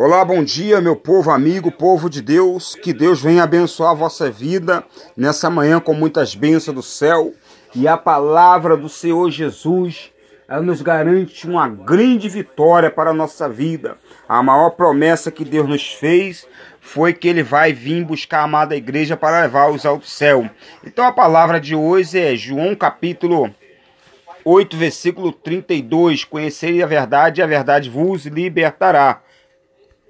Olá, bom dia, meu povo amigo, povo de Deus. Que Deus venha abençoar a vossa vida nessa manhã com muitas bênçãos do céu. E a palavra do Senhor Jesus, ela nos garante uma grande vitória para a nossa vida. A maior promessa que Deus nos fez foi que ele vai vir buscar a amada igreja para levar-os ao céu. Então a palavra de hoje é João capítulo 8, versículo 32. Conhecerei a verdade e a verdade vos libertará.